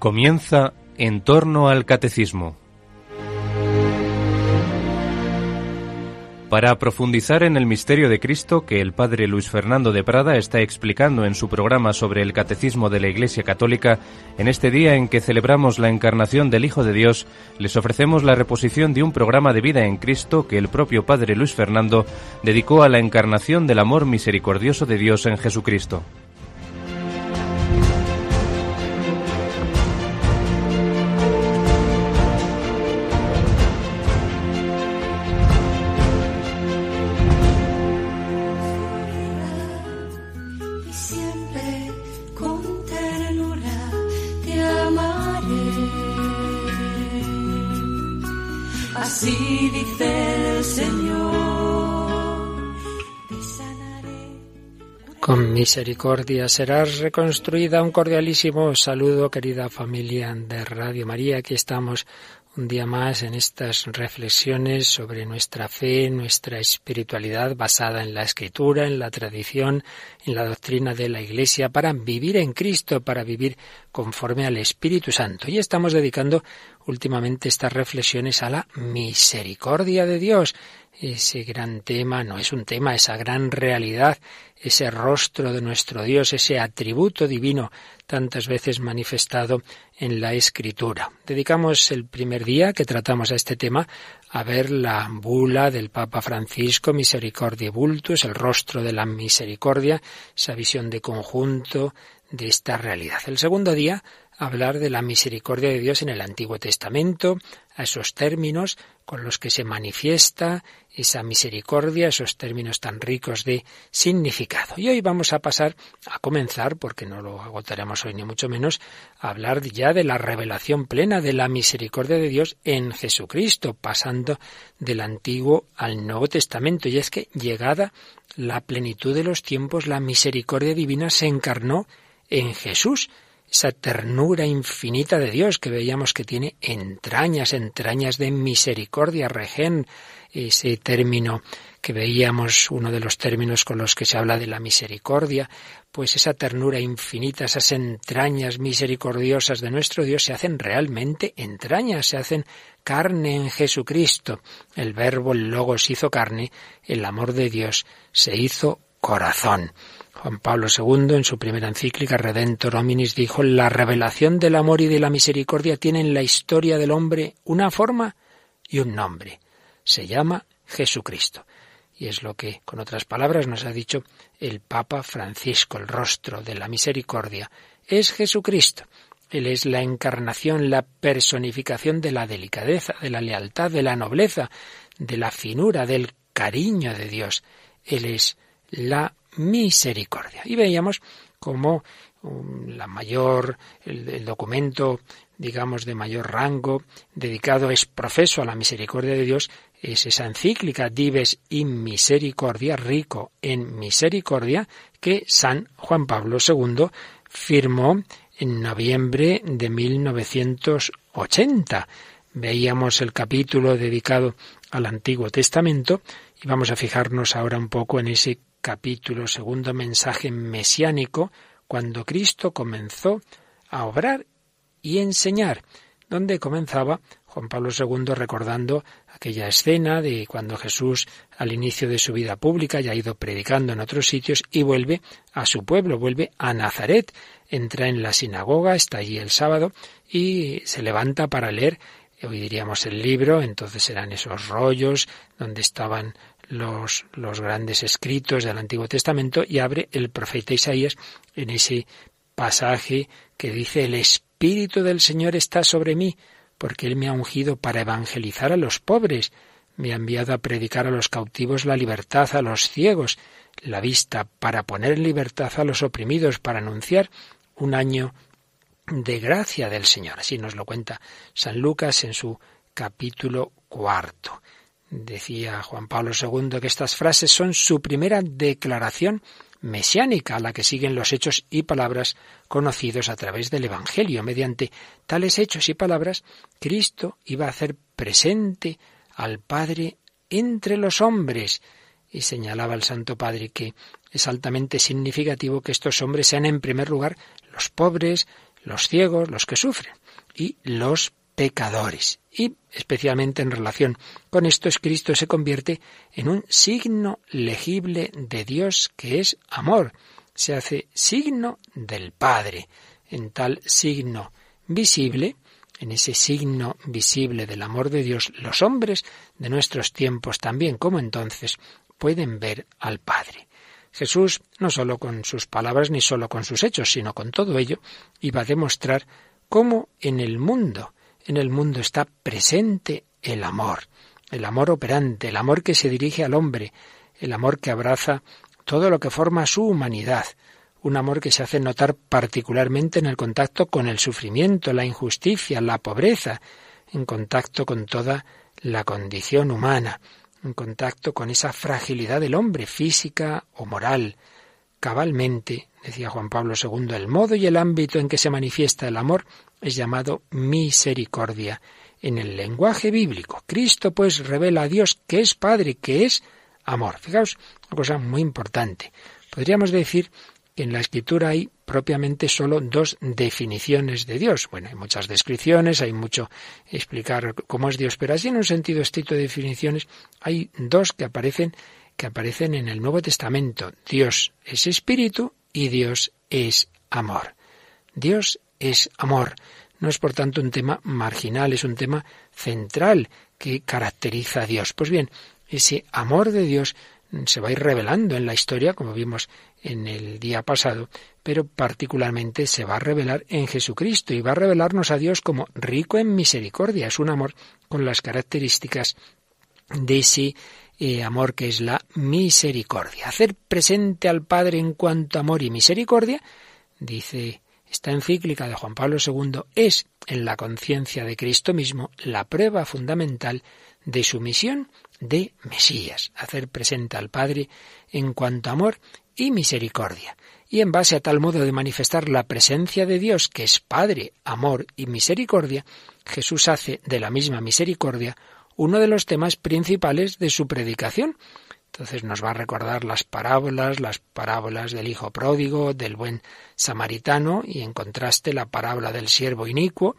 Comienza en torno al catecismo. Para profundizar en el misterio de Cristo que el padre Luis Fernando de Prada está explicando en su programa sobre el catecismo de la Iglesia Católica, en este día en que celebramos la encarnación del Hijo de Dios, les ofrecemos la reposición de un programa de vida en Cristo que el propio padre Luis Fernando dedicó a la encarnación del amor misericordioso de Dios en Jesucristo. Misericordia serás reconstruida. Un cordialísimo saludo, querida familia de Radio María. Aquí estamos un día más en estas reflexiones sobre nuestra fe, nuestra espiritualidad basada en la escritura, en la tradición, en la doctrina de la Iglesia, para vivir en Cristo, para vivir conforme al Espíritu Santo. Y estamos dedicando últimamente estas reflexiones a la misericordia de Dios. Ese gran tema no es un tema, esa gran realidad ese rostro de nuestro Dios, ese atributo divino tantas veces manifestado en la Escritura. Dedicamos el primer día que tratamos a este tema a ver la bula del Papa Francisco, Misericordia Vultus, el rostro de la misericordia, esa visión de conjunto de esta realidad. El segundo día hablar de la misericordia de Dios en el Antiguo Testamento, a esos términos con los que se manifiesta esa misericordia, esos términos tan ricos de significado. Y hoy vamos a pasar a comenzar, porque no lo agotaremos hoy ni mucho menos, a hablar ya de la revelación plena de la misericordia de Dios en Jesucristo, pasando del Antiguo al Nuevo Testamento. Y es que llegada la plenitud de los tiempos, la misericordia divina se encarnó en Jesús esa ternura infinita de Dios que veíamos que tiene entrañas, entrañas de misericordia, regen, ese término que veíamos, uno de los términos con los que se habla de la misericordia, pues esa ternura infinita, esas entrañas misericordiosas de nuestro Dios se hacen realmente entrañas, se hacen carne en Jesucristo. El verbo, el logos hizo carne, el amor de Dios se hizo corazón. Juan Pablo II, en su primera encíclica Redentor Hominis, dijo, la revelación del amor y de la misericordia tiene en la historia del hombre una forma y un nombre. Se llama Jesucristo. Y es lo que, con otras palabras, nos ha dicho el Papa Francisco, el rostro de la misericordia. Es Jesucristo. Él es la encarnación, la personificación de la delicadeza, de la lealtad, de la nobleza, de la finura, del cariño de Dios. Él es la misericordia. Y veíamos como um, la mayor, el, documento, digamos, de mayor rango, dedicado es profeso a la misericordia de Dios, es esa encíclica Dives in Misericordia, rico en misericordia, que San Juan Pablo II firmó en noviembre de 1980. Veíamos el capítulo dedicado al Antiguo Testamento y vamos a fijarnos ahora un poco en ese capítulo segundo mensaje mesiánico, cuando Cristo comenzó a obrar y enseñar, donde comenzaba Juan Pablo II recordando aquella escena de cuando Jesús al inicio de su vida pública ya ha ido predicando en otros sitios y vuelve a su pueblo, vuelve a Nazaret, entra en la sinagoga, está allí el sábado y se levanta para leer hoy diríamos el libro, entonces eran esos rollos donde estaban los, los grandes escritos del Antiguo Testamento y abre el profeta Isaías en ese pasaje que dice el Espíritu del Señor está sobre mí, porque Él me ha ungido para evangelizar a los pobres, me ha enviado a predicar a los cautivos la libertad, a los ciegos, la vista, para poner en libertad a los oprimidos, para anunciar un año de gracia del Señor. Así nos lo cuenta San Lucas en su capítulo cuarto. Decía Juan Pablo II que estas frases son su primera declaración mesiánica a la que siguen los hechos y palabras conocidos a través del Evangelio. Mediante tales hechos y palabras, Cristo iba a hacer presente al Padre entre los hombres. Y señalaba el Santo Padre que es altamente significativo que estos hombres sean en primer lugar los pobres, los ciegos, los que sufren, y los pecadores. Y especialmente en relación con esto es Cristo se convierte en un signo legible de Dios que es amor. Se hace signo del Padre. En tal signo visible, en ese signo visible del amor de Dios, los hombres de nuestros tiempos también como entonces pueden ver al Padre. Jesús, no solo con sus palabras ni solo con sus hechos, sino con todo ello, iba a demostrar cómo en el mundo, en el mundo está presente el amor, el amor operante, el amor que se dirige al hombre, el amor que abraza todo lo que forma su humanidad, un amor que se hace notar particularmente en el contacto con el sufrimiento, la injusticia, la pobreza, en contacto con toda la condición humana, en contacto con esa fragilidad del hombre, física o moral. Cabalmente, decía Juan Pablo II, el modo y el ámbito en que se manifiesta el amor es llamado misericordia en el lenguaje bíblico. Cristo pues revela a Dios que es Padre, que es amor. Fijaos, una cosa muy importante. Podríamos decir que en la escritura hay propiamente solo dos definiciones de Dios. Bueno, hay muchas descripciones, hay mucho explicar cómo es Dios, pero así en un sentido estricto de definiciones hay dos que aparecen que aparecen en el Nuevo Testamento. Dios es espíritu y Dios es amor. Dios es amor. No es por tanto un tema marginal, es un tema central que caracteriza a Dios. Pues bien, ese amor de Dios se va a ir revelando en la historia, como vimos en el día pasado, pero particularmente se va a revelar en Jesucristo y va a revelarnos a Dios como rico en misericordia. Es un amor con las características de ese eh, amor que es la misericordia. Hacer presente al Padre en cuanto a amor y misericordia, dice esta encíclica de Juan Pablo II, es en la conciencia de Cristo mismo la prueba fundamental de su misión de Mesías, hacer presente al Padre en cuanto a amor y misericordia. Y en base a tal modo de manifestar la presencia de Dios, que es Padre, amor y misericordia, Jesús hace de la misma misericordia uno de los temas principales de su predicación. Entonces nos va a recordar las parábolas, las parábolas del hijo pródigo, del buen samaritano, y en contraste la parábola del siervo inicuo,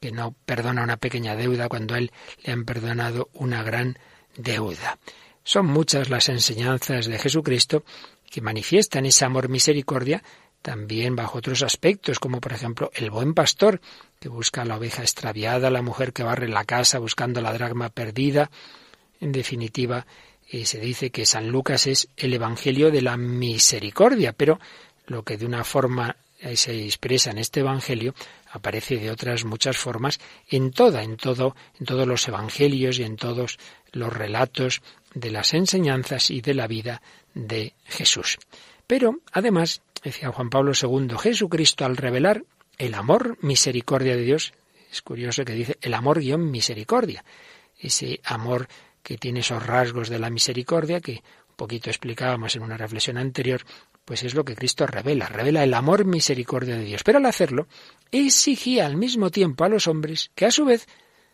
que no perdona una pequeña deuda cuando él le han perdonado una gran deuda. Son muchas las enseñanzas de Jesucristo que manifiestan ese amor misericordia también bajo otros aspectos, como por ejemplo el buen pastor, que busca la oveja extraviada, la mujer que barre la casa buscando la dragma perdida. En definitiva, eh, se dice que San Lucas es el Evangelio de la misericordia, pero lo que de una forma eh, se expresa en este Evangelio aparece de otras muchas formas en toda, en todo, en todos los evangelios y en todos los relatos de las enseñanzas y de la vida de Jesús. Pero, además, decía Juan Pablo II, Jesucristo al revelar el amor misericordia de Dios, es curioso que dice el amor guion misericordia, ese amor que tiene esos rasgos de la misericordia que un poquito explicábamos en una reflexión anterior, pues es lo que Cristo revela, revela el amor misericordia de Dios. Pero al hacerlo, exigía al mismo tiempo a los hombres que a su vez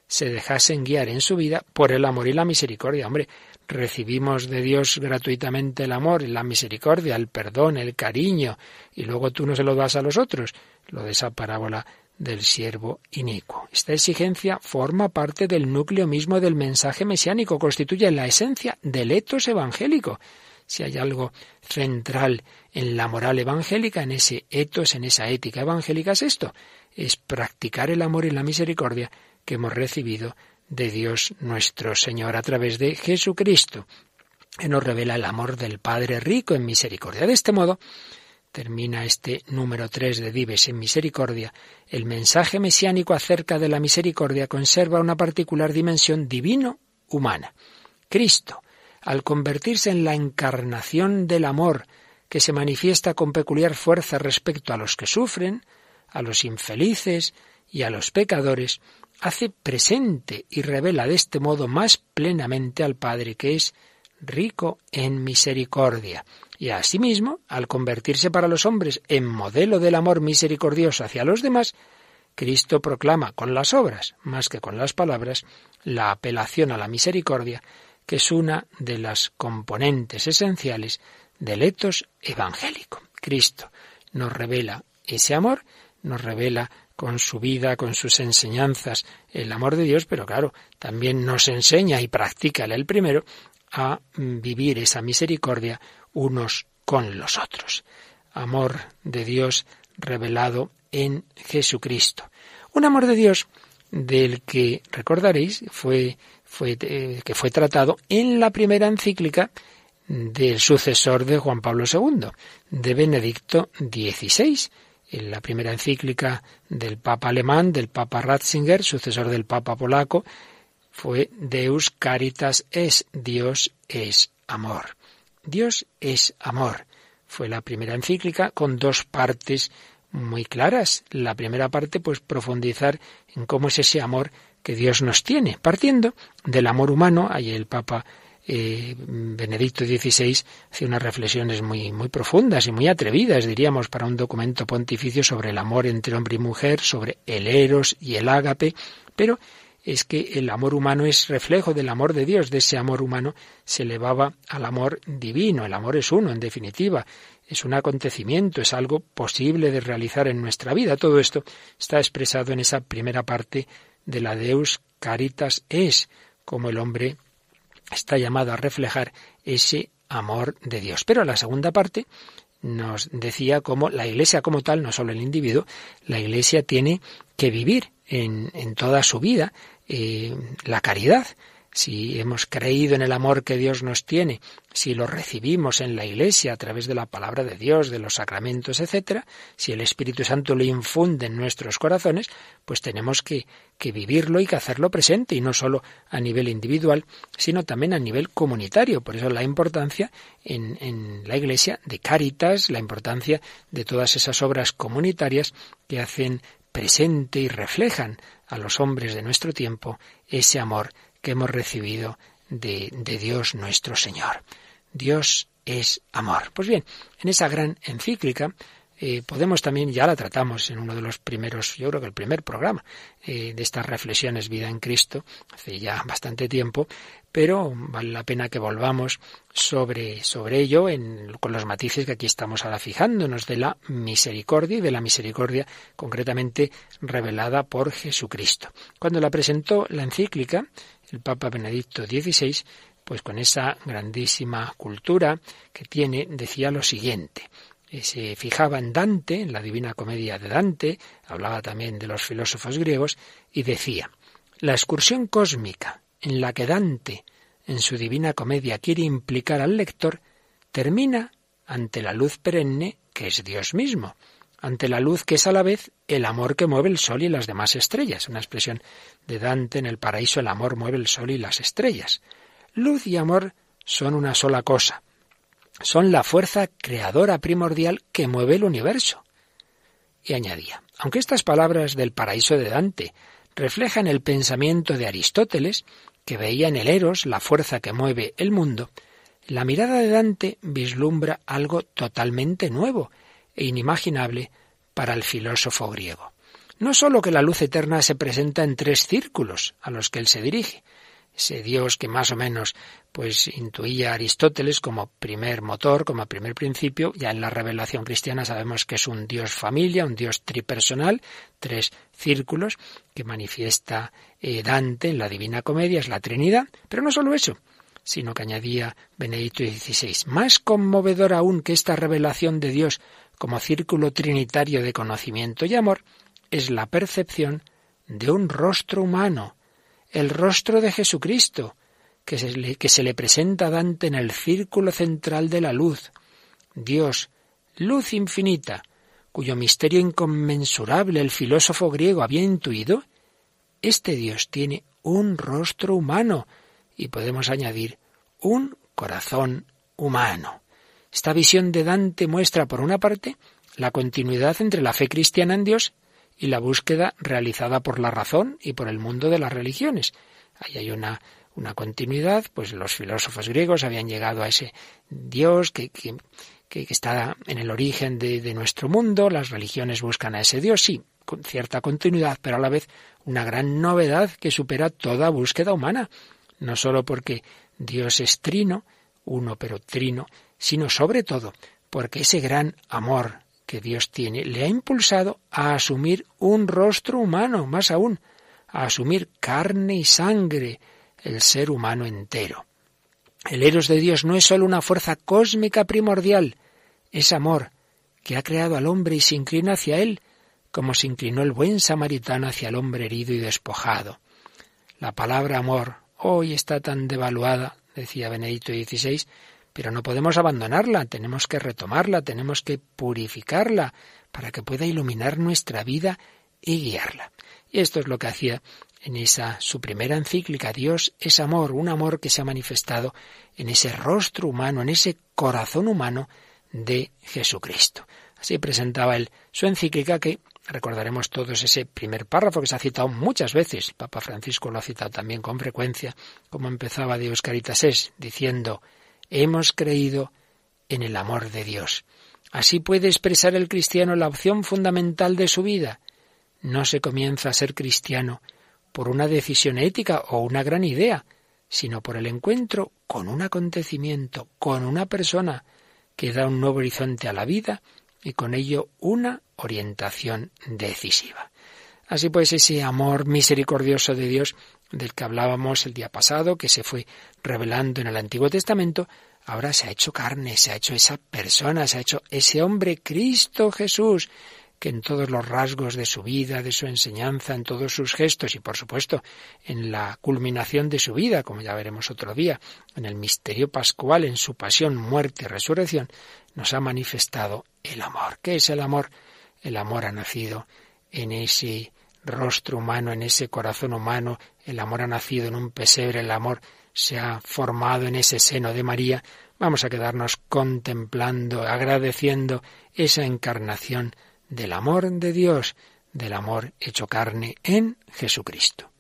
se dejasen guiar en su vida por el amor y la misericordia. Hombre, recibimos de Dios gratuitamente el amor, la misericordia, el perdón, el cariño, y luego tú no se lo das a los otros, lo de esa parábola del siervo inicuo. Esta exigencia forma parte del núcleo mismo del mensaje mesiánico, constituye la esencia del etos evangélico. Si hay algo central en la moral evangélica, en ese etos, en esa ética evangélica, es esto, es practicar el amor y la misericordia que hemos recibido de Dios nuestro Señor a través de Jesucristo, que nos revela el amor del Padre rico en misericordia. De este modo, termina este número 3 de Dives en misericordia, el mensaje mesiánico acerca de la misericordia conserva una particular dimensión divino-humana. Cristo, al convertirse en la encarnación del amor que se manifiesta con peculiar fuerza respecto a los que sufren, a los infelices y a los pecadores, hace presente y revela de este modo más plenamente al Padre que es rico en misericordia. Y asimismo, al convertirse para los hombres en modelo del amor misericordioso hacia los demás, Cristo proclama con las obras, más que con las palabras, la apelación a la misericordia, que es una de las componentes esenciales del etos evangélico. Cristo nos revela ese amor nos revela con su vida, con sus enseñanzas, el amor de Dios, pero claro, también nos enseña y practica el primero a vivir esa misericordia unos con los otros. Amor de Dios revelado en Jesucristo. Un amor de Dios del que recordaréis fue, eh, que fue tratado en la primera encíclica del sucesor de Juan Pablo II, de Benedicto XVI, en la primera encíclica del Papa alemán, del Papa Ratzinger, sucesor del Papa polaco, fue Deus Caritas es, Dios es amor. Dios es amor. Fue la primera encíclica con dos partes muy claras. La primera parte, pues profundizar en cómo es ese amor que Dios nos tiene, partiendo del amor humano. Ahí el Papa eh, Benedicto XVI hace unas reflexiones muy, muy profundas y muy atrevidas, diríamos, para un documento pontificio sobre el amor entre hombre y mujer, sobre el eros y el ágape, pero es que el amor humano es reflejo del amor de Dios, de ese amor humano se elevaba al amor divino, el amor es uno, en definitiva, es un acontecimiento, es algo posible de realizar en nuestra vida. Todo esto está expresado en esa primera parte de la Deus Caritas es, como el hombre está llamado a reflejar ese amor de Dios. Pero la segunda parte nos decía cómo la Iglesia como tal, no solo el individuo, la Iglesia tiene que vivir en, toda su vida eh, la caridad si hemos creído en el amor que Dios nos tiene, si lo recibimos en la Iglesia a través de la palabra de Dios, de los sacramentos, etcétera, si el Espíritu Santo lo infunde en nuestros corazones, pues tenemos que, que vivirlo y que hacerlo presente, y no solo a nivel individual, sino también a nivel comunitario. Por eso la importancia en, en la Iglesia de Cáritas, la importancia de todas esas obras comunitarias que hacen presente y reflejan a los hombres de nuestro tiempo ese amor que hemos recibido de, Dios nuestro Señor. Dios es amor. Pues bien, en esa gran encíclica eh, podemos también, ya la tratamos en uno de los primeros, yo creo que el primer programa eh, de estas reflexiones Vida en Cristo, hace ya bastante tiempo, pero vale la pena que volvamos sobre, sobre ello con los matices que aquí estamos ahora fijándonos de la misericordia y de la misericordia concretamente revelada por Jesucristo. Cuando la presentó la encíclica, el Papa Benedicto XVI, pues con esa grandísima cultura que tiene, decía lo siguiente se fijaba en Dante, en la Divina Comedia de Dante, hablaba también de los filósofos griegos, y decía, la excursión cósmica en la que Dante, en su Divina Comedia, quiere implicar al lector, termina ante la luz perenne que es Dios mismo, ante la luz que es a la vez el amor que mueve el sol y las demás estrellas. Una expresión de Dante en el paraíso, el amor mueve el sol y las estrellas. Luz y amor son una sola cosa son la fuerza creadora primordial que mueve el universo. Y añadía, aunque estas palabras del paraíso de Dante reflejan el pensamiento de Aristóteles, que veía en el Eros la fuerza que mueve el mundo, la mirada de Dante vislumbra algo totalmente nuevo e inimaginable para el filósofo griego. No sólo que la luz eterna se presenta en tres círculos a los que él se dirige, ese Dios que más o menos pues intuía Aristóteles como primer motor, como primer principio, ya en la revelación cristiana sabemos que es un Dios familia, un Dios tripersonal, tres círculos que manifiesta eh, Dante en la Divina Comedia, es la Trinidad, pero no solo eso, sino que añadía Benedicto XVI, más conmovedor aún que esta revelación de Dios como círculo trinitario de conocimiento y amor, es la percepción de un rostro humano, el rostro de Jesucristo, que se, le, presenta a Dante en el círculo central de la luz. Dios, luz infinita, cuyo misterio inconmensurable el filósofo griego había intuido, este Dios tiene un rostro humano y podemos añadir un corazón humano. Esta visión de Dante muestra, por una parte, la continuidad entre la fe cristiana en Dios y la búsqueda realizada por la razón y por el mundo de las religiones. Ahí hay una, una continuidad, pues los filósofos griegos habían llegado a ese Dios que, que, está en el origen de, de, nuestro mundo, las religiones buscan a ese Dios, sí, con cierta continuidad, pero a la vez una gran novedad que supera toda búsqueda humana, no sólo porque Dios es trino, uno pero trino, sino sobre todo porque ese gran amor que Dios tiene le ha impulsado a asumir un rostro humano, más aún, a asumir carne y sangre, el ser humano entero. El Eros de Dios no es sólo una fuerza cósmica primordial, es amor, que ha creado al hombre y se inclina hacia él, como se inclinó el buen samaritano hacia el hombre herido y despojado. La palabra amor hoy está tan devaluada, decía Benedicto XVI, pero no podemos abandonarla, tenemos que retomarla, tenemos que purificarla para que pueda iluminar nuestra vida y guiarla. Y esto es lo que hacía en esa su primera encíclica, Dios es amor, un amor que se ha manifestado en ese rostro humano, en ese corazón humano de Jesucristo. Así presentaba él su encíclica que recordaremos todos ese primer párrafo que se ha citado muchas veces. Papa Francisco lo ha citado también con frecuencia, como empezaba Dios Caritas es, diciendo, hemos creído en el amor de Dios. Así puede expresar el cristiano la opción fundamental de su vida. No se comienza a ser cristiano por una decisión ética o una gran idea, sino por el encuentro con un acontecimiento, con una persona que da un nuevo horizonte a la vida y con ello una orientación decisiva. Así pues, ese amor misericordioso de Dios del que hablábamos el día pasado, que se fue revelando en el Antiguo Testamento, ahora se ha hecho carne, se ha hecho esa persona, se ha hecho ese hombre Cristo Jesús, que en todos los rasgos de su vida, de su enseñanza, en todos sus gestos y por supuesto en la culminación de su vida, como ya veremos otro día, en el misterio pascual, en su pasión, muerte y resurrección, nos ha manifestado el amor. ¿Qué es el amor? El amor ha nacido en ese rostro humano, en ese corazón humano, el amor ha nacido en un pesebre, el amor se ha formado en ese seno de María, vamos a quedarnos contemplando, agradeciendo esa encarnación del amor de Dios, del amor hecho carne en Jesucristo.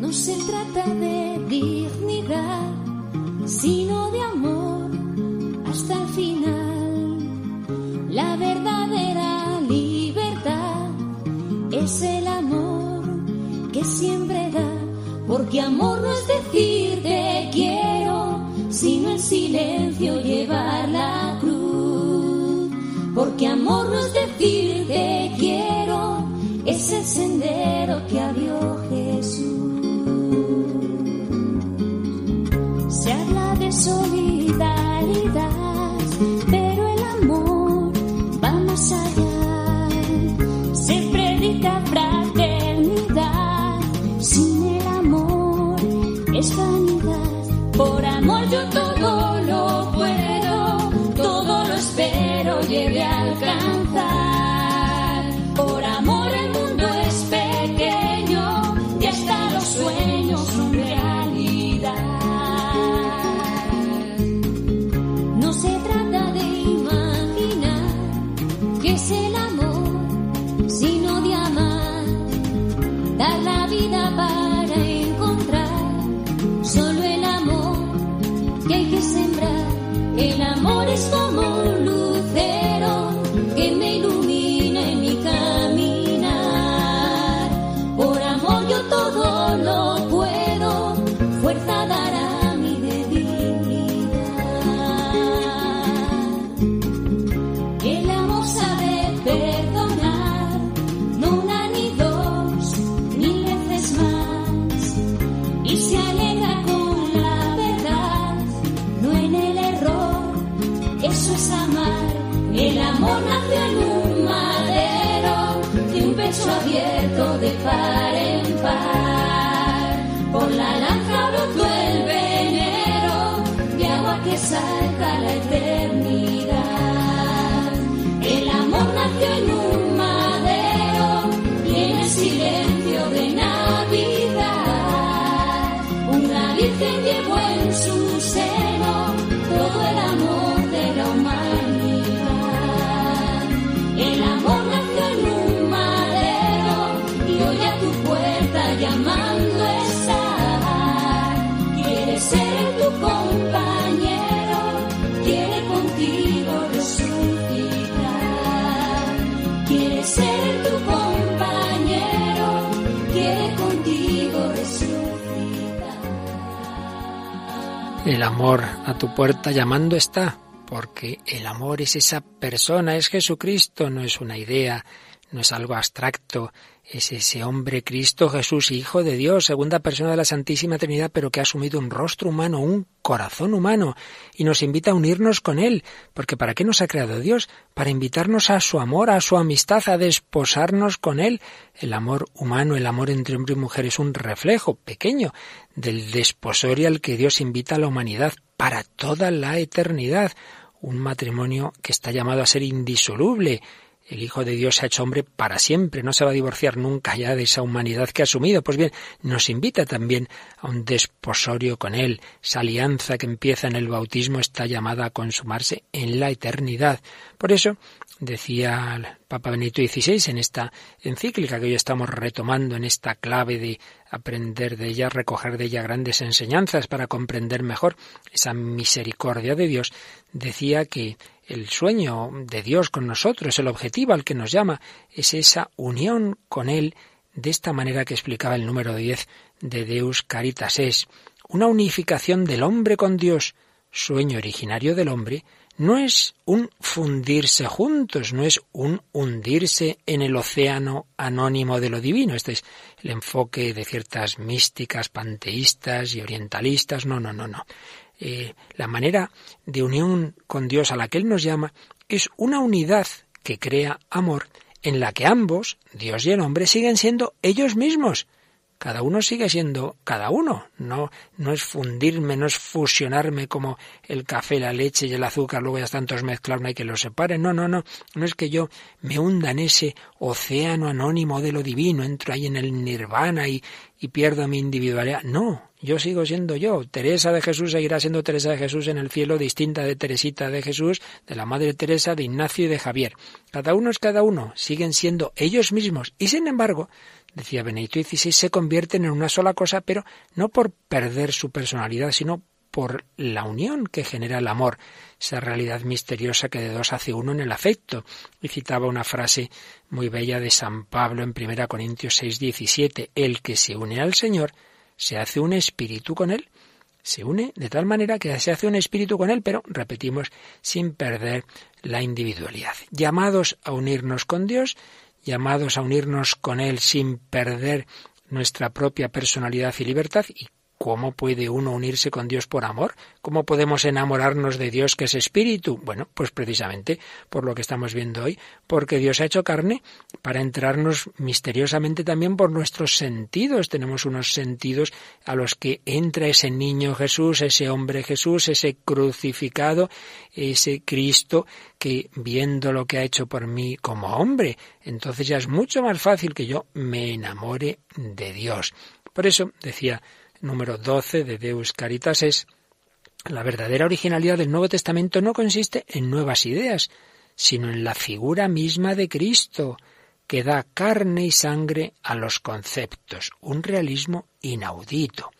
No se trata de dignidad, sino de amor hasta el final. La verdadera libertad es el amor que siempre da, porque amor no es decir te quiero sino en silencio llevar la cruz. Porque amor no es decir te quiero, es el sendero que abrió El amor es como El amor a tu puerta llamando está, porque el amor es esa persona, es Jesucristo, no es una idea, no es algo abstracto, es ese hombre Cristo Jesús, Hijo de Dios, segunda persona de la Santísima Trinidad, pero que ha asumido un rostro humano, un corazón humano, y nos invita a unirnos con Él, porque ¿para qué nos ha creado Dios? Para invitarnos a su amor, a su amistad, a desposarnos con Él. El amor humano, el amor entre hombre y mujer es un reflejo pequeño del desposorio al que Dios invita a la humanidad para toda la eternidad. Un matrimonio que está llamado a ser indisoluble, el Hijo de Dios se ha hecho hombre para siempre, no se va a divorciar nunca ya de esa humanidad que ha asumido. Pues bien, nos invita también a un desposorio con Él. Esa alianza que empieza en el bautismo está llamada a consumarse en la eternidad. Por eso, decía el Papa Benito XVI en esta encíclica que hoy estamos retomando en esta clave de aprender de ella, recoger de ella grandes enseñanzas para comprender mejor esa misericordia de Dios, decía que el sueño de Dios con nosotros, el objetivo al que nos llama, es esa unión con Él. De esta manera que explicaba el número 10 de Deus Caritas es una unificación del hombre con Dios, sueño originario del hombre, no es un fundirse juntos, no es un hundirse en el océano anónimo de lo divino. Este es el enfoque de ciertas místicas, panteístas y orientalistas. No, no, no, no. Eh, la manera de unión con Dios a la que Él nos llama es una unidad que crea amor en la que ambos, Dios y el hombre, siguen siendo ellos mismos. Cada uno sigue siendo cada uno. No, no es fundirme, no es fusionarme como el café, la leche y el azúcar, luego ya están todos mezclados, no hay que los separen. No, no, no. No es que yo me hunda en ese océano anónimo de lo divino, entro ahí en el nirvana y, y pierdo mi individualidad. No, yo sigo siendo yo. Teresa de Jesús seguirá siendo Teresa de Jesús en el cielo, distinta de Teresita de Jesús, de la Madre Teresa, de Ignacio y de Javier. Cada uno es cada uno, siguen siendo ellos mismos. Y sin embargo, decía Benedicto XVI, se convierten en una sola cosa, pero no por perder su personalidad, sino por la unión que genera el amor, esa realidad misteriosa que de dos hace uno en el afecto. Y citaba una frase muy bella de San Pablo en 1 Corintios 6, 17, el que se une al Señor se hace un espíritu con él, se une de tal manera que se hace un espíritu con él, pero repetimos, sin perder la individualidad. Llamados a unirnos con Dios, llamados a unirnos con Él sin perder nuestra propia personalidad y libertad y ¿Cómo puede uno unirse con Dios por amor? ¿Cómo podemos enamorarnos de Dios que es espíritu? Bueno, pues precisamente por lo que estamos viendo hoy, porque Dios ha hecho carne para entrarnos misteriosamente también por nuestros sentidos. Tenemos unos sentidos a los que entra ese niño Jesús, ese hombre Jesús, ese crucificado, ese Cristo que viendo lo que ha hecho por mí como hombre, entonces ya es mucho más fácil que yo me enamore de Dios. Por eso decía número 12 de Deus Caritas es la verdadera originalidad del Nuevo Testamento no consiste en nuevas ideas, sino en la figura misma de Cristo, que da carne y sangre a los conceptos, un realismo inaudito.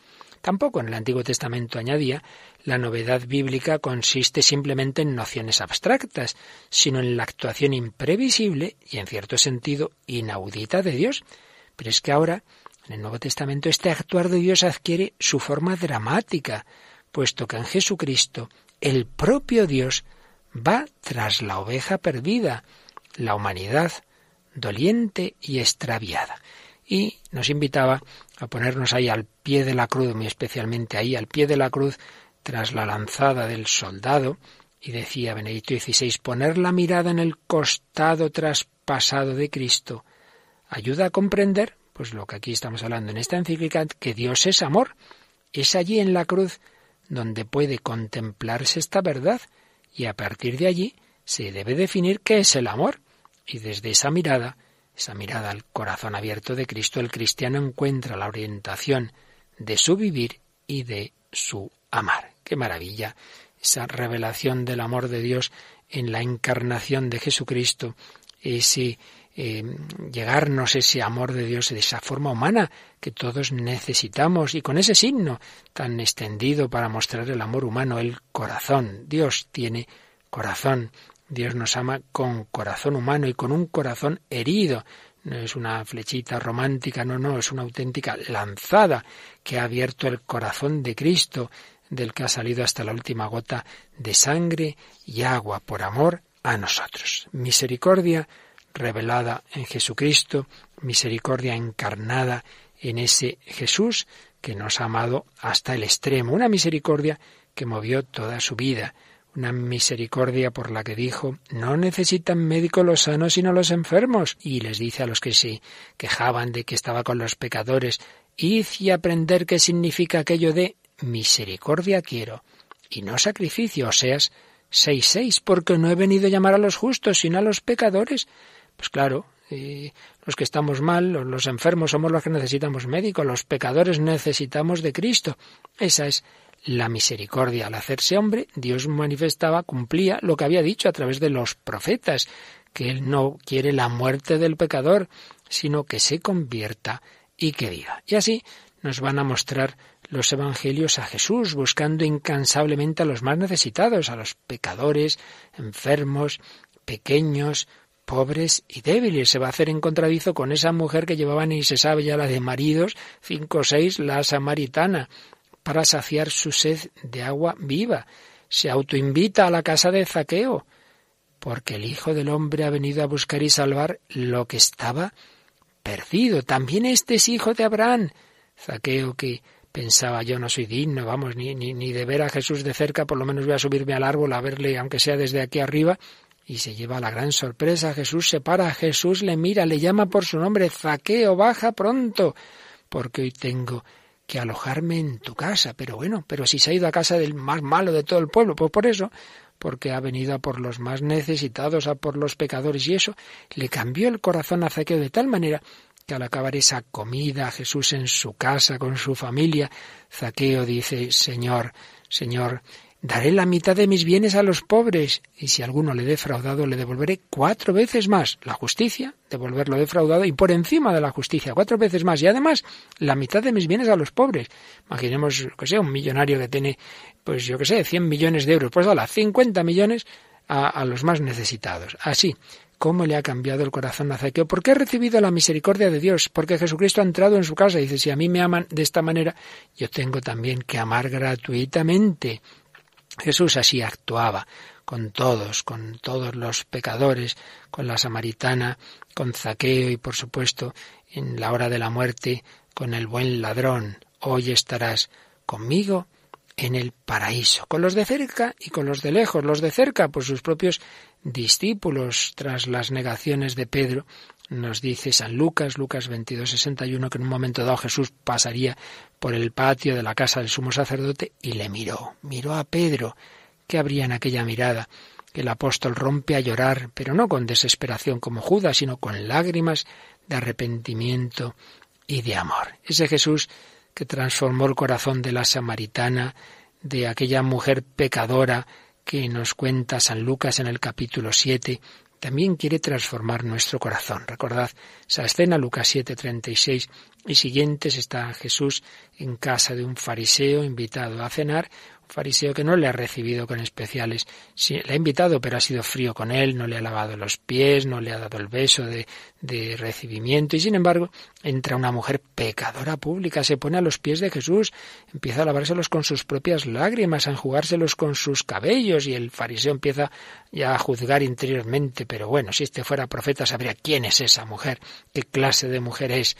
Tampoco en el Antiguo Testamento añadía la novedad bíblica consiste simplemente en nociones abstractas, sino en la actuación imprevisible y en cierto sentido inaudita de Dios. Pero es que ahora en el Nuevo Testamento este actuar de Dios adquiere su forma dramática, puesto que en Jesucristo el propio Dios va tras la oveja perdida, la humanidad doliente y extraviada. Y nos invitaba a ponernos ahí al pie de la cruz, muy especialmente ahí, al pie de la cruz, tras la lanzada del soldado, y decía Benedicto XVI, poner la mirada en el costado traspasado de Cristo ayuda a comprender pues lo que aquí estamos hablando en esta encíclica, que Dios es amor. Es allí en la cruz donde puede contemplarse esta verdad y a partir de allí se debe definir qué es el amor. Y desde esa mirada, esa mirada al corazón abierto de Cristo, el cristiano encuentra la orientación de su vivir y de su amar. Qué maravilla esa revelación del amor de Dios en la encarnación de Jesucristo, ese eh, llegarnos ese amor de Dios de esa forma humana que todos necesitamos y con ese signo tan extendido para mostrar el amor humano, el corazón. Dios tiene corazón. Dios nos ama con corazón humano y con un corazón herido. No es una flechita romántica, no, no, es una auténtica lanzada que ha abierto el corazón de Cristo del que ha salido hasta la última gota de sangre y agua por amor a nosotros. Misericordia revelada en Jesucristo, misericordia encarnada en ese Jesús que nos ha amado hasta el extremo, una misericordia que movió toda su vida, una misericordia por la que dijo, no necesitan médico los sanos sino los enfermos, y les dice a los que se quejaban de que estaba con los pecadores, id y aprender qué significa aquello de misericordia quiero, y no sacrificio, o seas seis seis, porque no he venido a llamar a los justos, sino a los pecadores. Pues claro, los que estamos mal, los enfermos somos los que necesitamos médico, los pecadores necesitamos de Cristo. Esa es la misericordia. Al hacerse hombre, Dios manifestaba, cumplía lo que había dicho a través de los profetas, que Él no quiere la muerte del pecador, sino que se convierta y que viva. Y así nos van a mostrar los evangelios a Jesús, buscando incansablemente a los más necesitados, a los pecadores, enfermos, pequeños, pobres y débiles. Se va a hacer en contradizo con esa mujer que llevaban y se sabe ya la de maridos, cinco o seis, la samaritana, para saciar su sed de agua viva. Se autoinvita a la casa de Zaqueo, porque el Hijo del Hombre ha venido a buscar y salvar lo que estaba perdido. También este es hijo de Abraham. Zaqueo que pensaba yo no soy digno, vamos, ni, ni, ni de ver a Jesús de cerca, por lo menos voy a subirme al árbol a verle, aunque sea desde aquí arriba, y se lleva la gran sorpresa. Jesús se para, Jesús le mira, le llama por su nombre, Zaqueo, baja pronto, porque hoy tengo que alojarme en tu casa. Pero bueno, pero si se ha ido a casa del más malo de todo el pueblo, pues por eso, porque ha venido a por los más necesitados, a por los pecadores, y eso le cambió el corazón a Zaqueo de tal manera que al acabar esa comida, Jesús en su casa, con su familia, Zaqueo dice, Señor, Señor, Daré la mitad de mis bienes a los pobres, y si alguno le he defraudado, le devolveré cuatro veces más la justicia, devolverlo defraudado, y por encima de la justicia, cuatro veces más, y además la mitad de mis bienes a los pobres. Imaginemos, que sea, un millonario que tiene, pues yo que sé, 100 millones de euros, pues dala, 50 millones a, los más necesitados. Así, ¿Cómo le ha cambiado el corazón a Zaqueo? Porque ha recibido la misericordia de Dios, porque Jesucristo ha entrado en su casa y dice, si a mí me aman de esta manera, yo tengo también que amar gratuitamente. Jesús así actuaba con todos, con todos los pecadores, con la samaritana, con Zaqueo y por supuesto en la hora de la muerte con el buen ladrón. Hoy estarás conmigo en el paraíso, con los de cerca y con los de lejos, los de cerca por sus propios discípulos tras las negaciones de Pedro nos dice San Lucas, Lucas 22, 61, que en un momento dado Jesús pasaría por el patio de la casa del sumo sacerdote y le miró, miró a Pedro. ¿Qué habría en aquella mirada? El apóstol rompe a llorar, pero no con desesperación como Judas, sino con lágrimas de arrepentimiento y de amor. Ese Jesús que transformó el corazón de la samaritana, de aquella mujer pecadora que nos cuenta San Lucas en el capítulo 7, también quiere transformar nuestro corazón. Recordad esa escena, Lucas 7:36 y siguientes, está Jesús en casa de un fariseo invitado a cenar fariseo que no le ha recibido con especiales. Le ha invitado, pero ha sido frío con él, no le ha lavado los pies, no le ha dado el beso de, de recibimiento. Y sin embargo, entra una mujer pecadora pública, se pone a los pies de Jesús, empieza a lavárselos con sus propias lágrimas, a enjugárselos con sus cabellos, y el fariseo empieza ya a juzgar interiormente. Pero bueno, si este fuera profeta, sabría quién es esa mujer, qué clase de mujer es.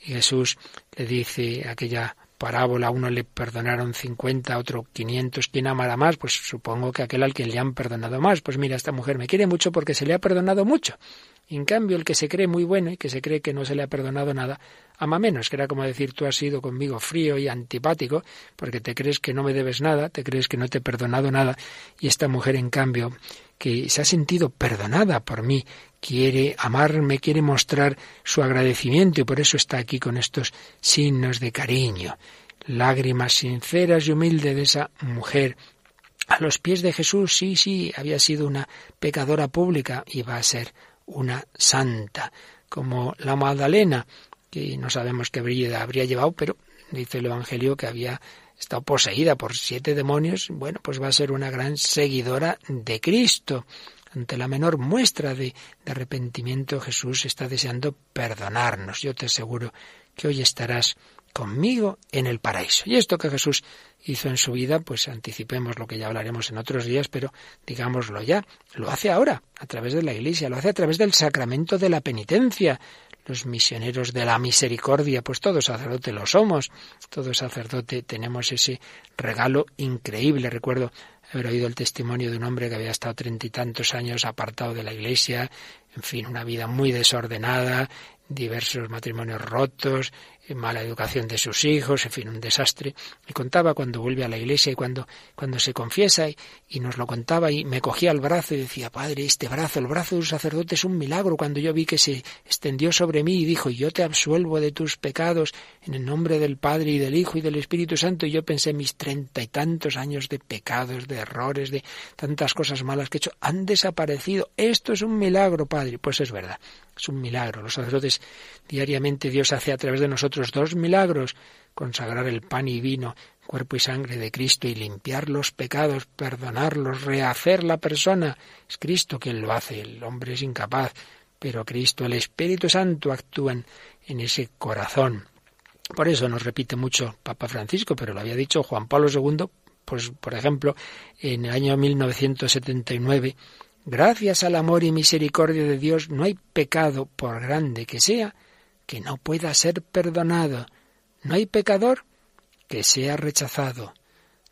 Y Jesús le dice a aquella parábola, uno le perdonaron 50, a otro 500, ¿quién amará más? Pues supongo que aquel al quien le han perdonado más. Pues mira, esta mujer me quiere mucho porque se le ha perdonado mucho. en cambio, el que se cree muy bueno y que se cree que no se le ha perdonado nada, ama menos, que era como decir tú has sido conmigo frío y antipático, porque te crees que no me debes nada, te crees que no te he perdonado nada, y esta mujer, en cambio, que se ha sentido perdonada por mí, quiere amarme, quiere mostrar su agradecimiento y por eso está aquí con estos signos de cariño. Lágrimas sinceras y humildes de esa mujer. A los pies de Jesús, sí, sí, había sido una pecadora pública y va a ser una santa, como la Magdalena, que no sabemos qué brilla habría llevado, pero dice el Evangelio que había estado poseída por siete demonios, bueno, pues va a ser una gran seguidora de Cristo. Ante la menor muestra de, arrepentimiento, Jesús está deseando perdonarnos. Yo te aseguro que hoy estarás conmigo en el paraíso. Y esto que Jesús hizo en su vida, pues anticipemos lo que ya hablaremos en otros días, pero digámoslo ya, lo hace ahora, a través de la Iglesia, lo hace a través del sacramento de la penitencia, los misioneros de la misericordia, pues todo sacerdote lo somos, todo sacerdote tenemos ese regalo increíble. Recuerdo haber oído el testimonio de un hombre que había estado treinta y tantos años apartado de la iglesia, en fin, una vida muy desordenada, diversos matrimonios rotos, mala educación de sus hijos, en fin, un desastre. Y contaba cuando vuelve a la iglesia y cuando, cuando se confiesa y, y, nos lo contaba y me cogía el brazo y decía, Padre, este brazo, el brazo de un sacerdote es un milagro. Cuando yo vi que se extendió sobre mí y dijo, yo te absuelvo de tus pecados en el nombre del Padre y del Hijo y del Espíritu Santo, y yo pensé mis treinta y tantos años de pecados, de errores, de tantas cosas malas que he hecho, han desaparecido. Esto es un milagro, Padre. Pues es verdad, es un milagro. Los sacerdotes diariamente Dios hace a través de nosotros dos milagros, consagrar el pan y vino, cuerpo y sangre de Cristo y limpiar los pecados, perdonarlos, rehacer la persona. Es Cristo quien lo hace, el hombre es incapaz, pero Cristo, el Espíritu Santo actúan en ese corazón. Por eso nos repite mucho Papa Francisco, pero lo había dicho Juan Pablo II, pues por ejemplo, en el año 1979, gracias al amor y misericordia de Dios no hay pecado, por grande que sea, que no pueda ser perdonado. No hay pecador que sea rechazado.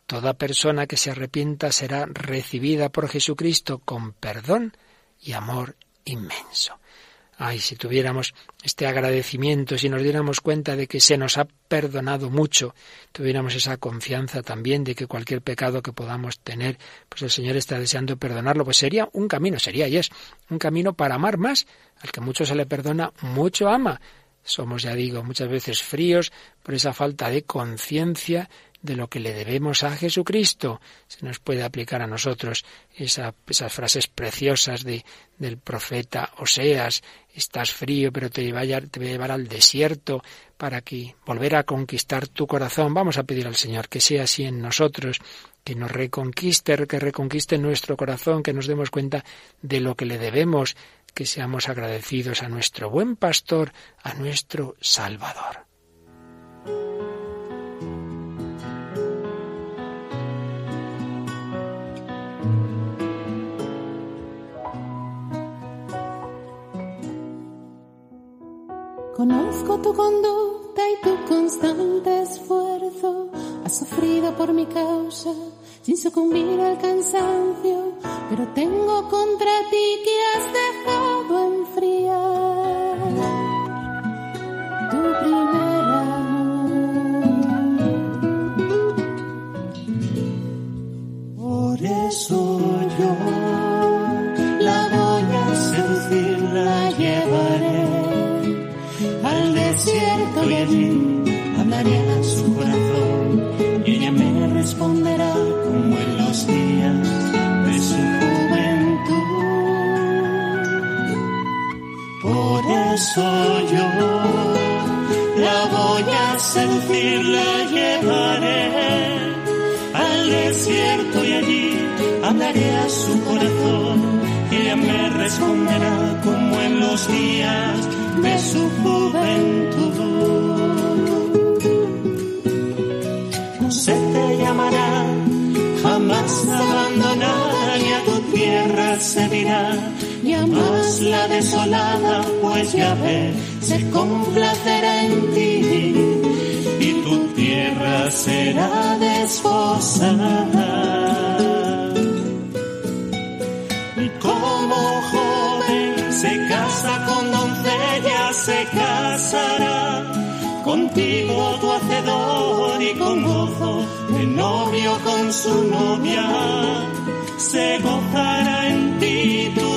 Toda persona que se arrepienta será recibida por Jesucristo con perdón y amor inmenso. Ay, si tuviéramos este agradecimiento, si nos diéramos cuenta de que se nos ha perdonado mucho, tuviéramos esa confianza también de que cualquier pecado que podamos tener, pues el Señor está deseando perdonarlo, pues sería un camino, sería y es un camino para amar más. Al que mucho se le perdona, mucho ama. Somos, ya digo, muchas veces fríos por esa falta de conciencia de lo que le debemos a Jesucristo. Se nos puede aplicar a nosotros esas frases preciosas de, del profeta Oseas, estás frío, pero te, te voy a llevar al desierto para que volver a conquistar tu corazón. Vamos a pedir al Señor que sea así en nosotros, que nos reconquiste, que reconquiste nuestro corazón, que nos demos cuenta de lo que le debemos, que seamos agradecidos a nuestro buen pastor, a nuestro Salvador. Conozco tu conducta y tu constante esfuerzo. Has sufrido por mi causa sin sucumbir al cansancio, pero tengo contra ti que has dejado enfriar tu primer amor. Por eso yo la voy a seducir, la llevaré al desierto Eso yo la voy a sentir, la llevaré al desierto y allí hablaré a su corazón y ella me responderá como en los días de su juventud. No se te llamará jamás abandonada ni a tu tierra se dirá, más la desolada, pues ya ve, se complacerá en ti y tu tierra será desposada. Y como joven se casa con doncella, se casará contigo tu hacedor y con gozo de novio con su novia, se gozará en ti tu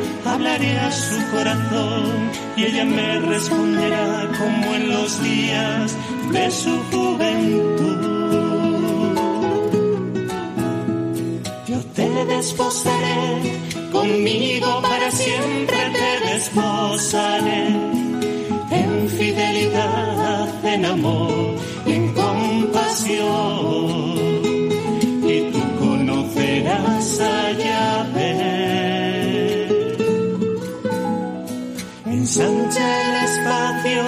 hablaré a su corazón y ella me responderá como en los días de su juventud. Yo te desposaré, conmigo para siempre te desposaré, en fidelidad, en amor, en compasión. Y tú conocerás a Ensancha el espacio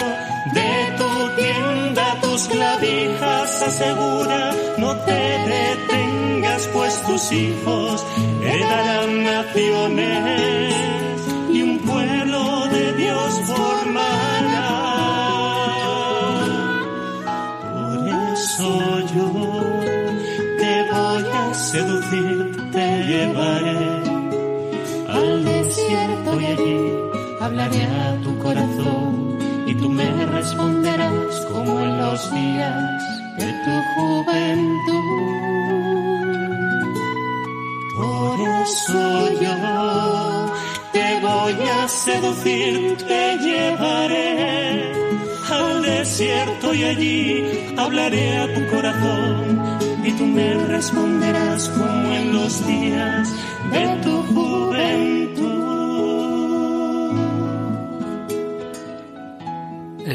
de tu tienda, tus clavijas asegura, no te detengas, pues tus hijos heredarán naciones y un pueblo de Dios formará. Por eso yo te voy a seducir, te llevaré hablaré a tu corazón y tú me responderás como en los días de tu juventud. Por eso yo te voy a seducir, te llevaré al desierto y allí hablaré a tu corazón y tú me responderás como en los días de tu juventud.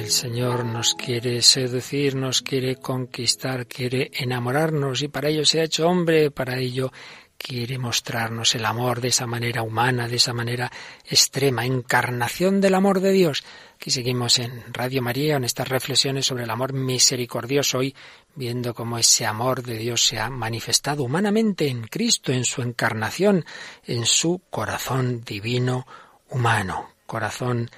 El Señor nos quiere seducir, nos quiere conquistar, quiere enamorarnos y para ello se ha hecho hombre, para ello quiere mostrarnos el amor de esa manera humana, de esa manera extrema, encarnación del amor de Dios. Aquí seguimos en Radio María en estas reflexiones sobre el amor misericordioso hoy, viendo cómo ese amor de Dios se ha manifestado humanamente en Cristo, en su encarnación, en su corazón divino humano, corazón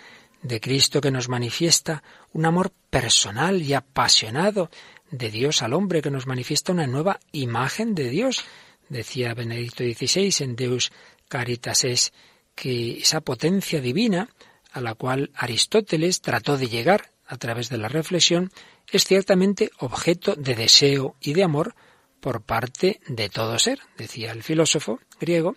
de Cristo que nos manifiesta un amor personal y apasionado de Dios al hombre, que nos manifiesta una nueva imagen de Dios. Decía Benedicto XVI en Deus Caritas es que esa potencia divina a la cual Aristóteles trató de llegar a través de la reflexión es ciertamente objeto de deseo y de amor por parte de todo ser, decía el filósofo griego,